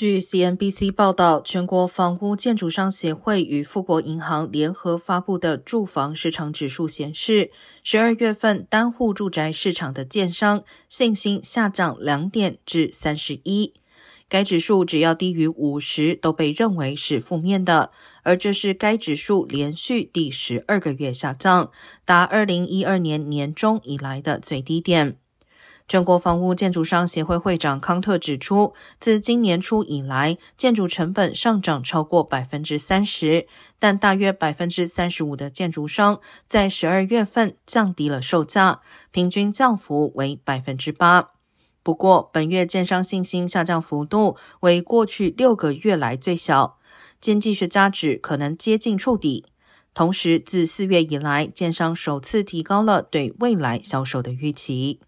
据 CNBC 报道，全国房屋建筑商协会与富国银行联合发布的住房市场指数显示，十二月份单户住宅市场的建商信心下降两点至三十一。该指数只要低于五十，都被认为是负面的，而这是该指数连续第十二个月下降，达二零一二年年中以来的最低点。全国房屋建筑商协会会长康特指出，自今年初以来，建筑成本上涨超过百分之三十，但大约百分之三十五的建筑商在十二月份降低了售价，平均降幅为百分之八。不过，本月建商信心下降幅度为过去六个月来最小，经济学家指可能接近触底。同时，自四月以来，建商首次提高了对未来销售的预期。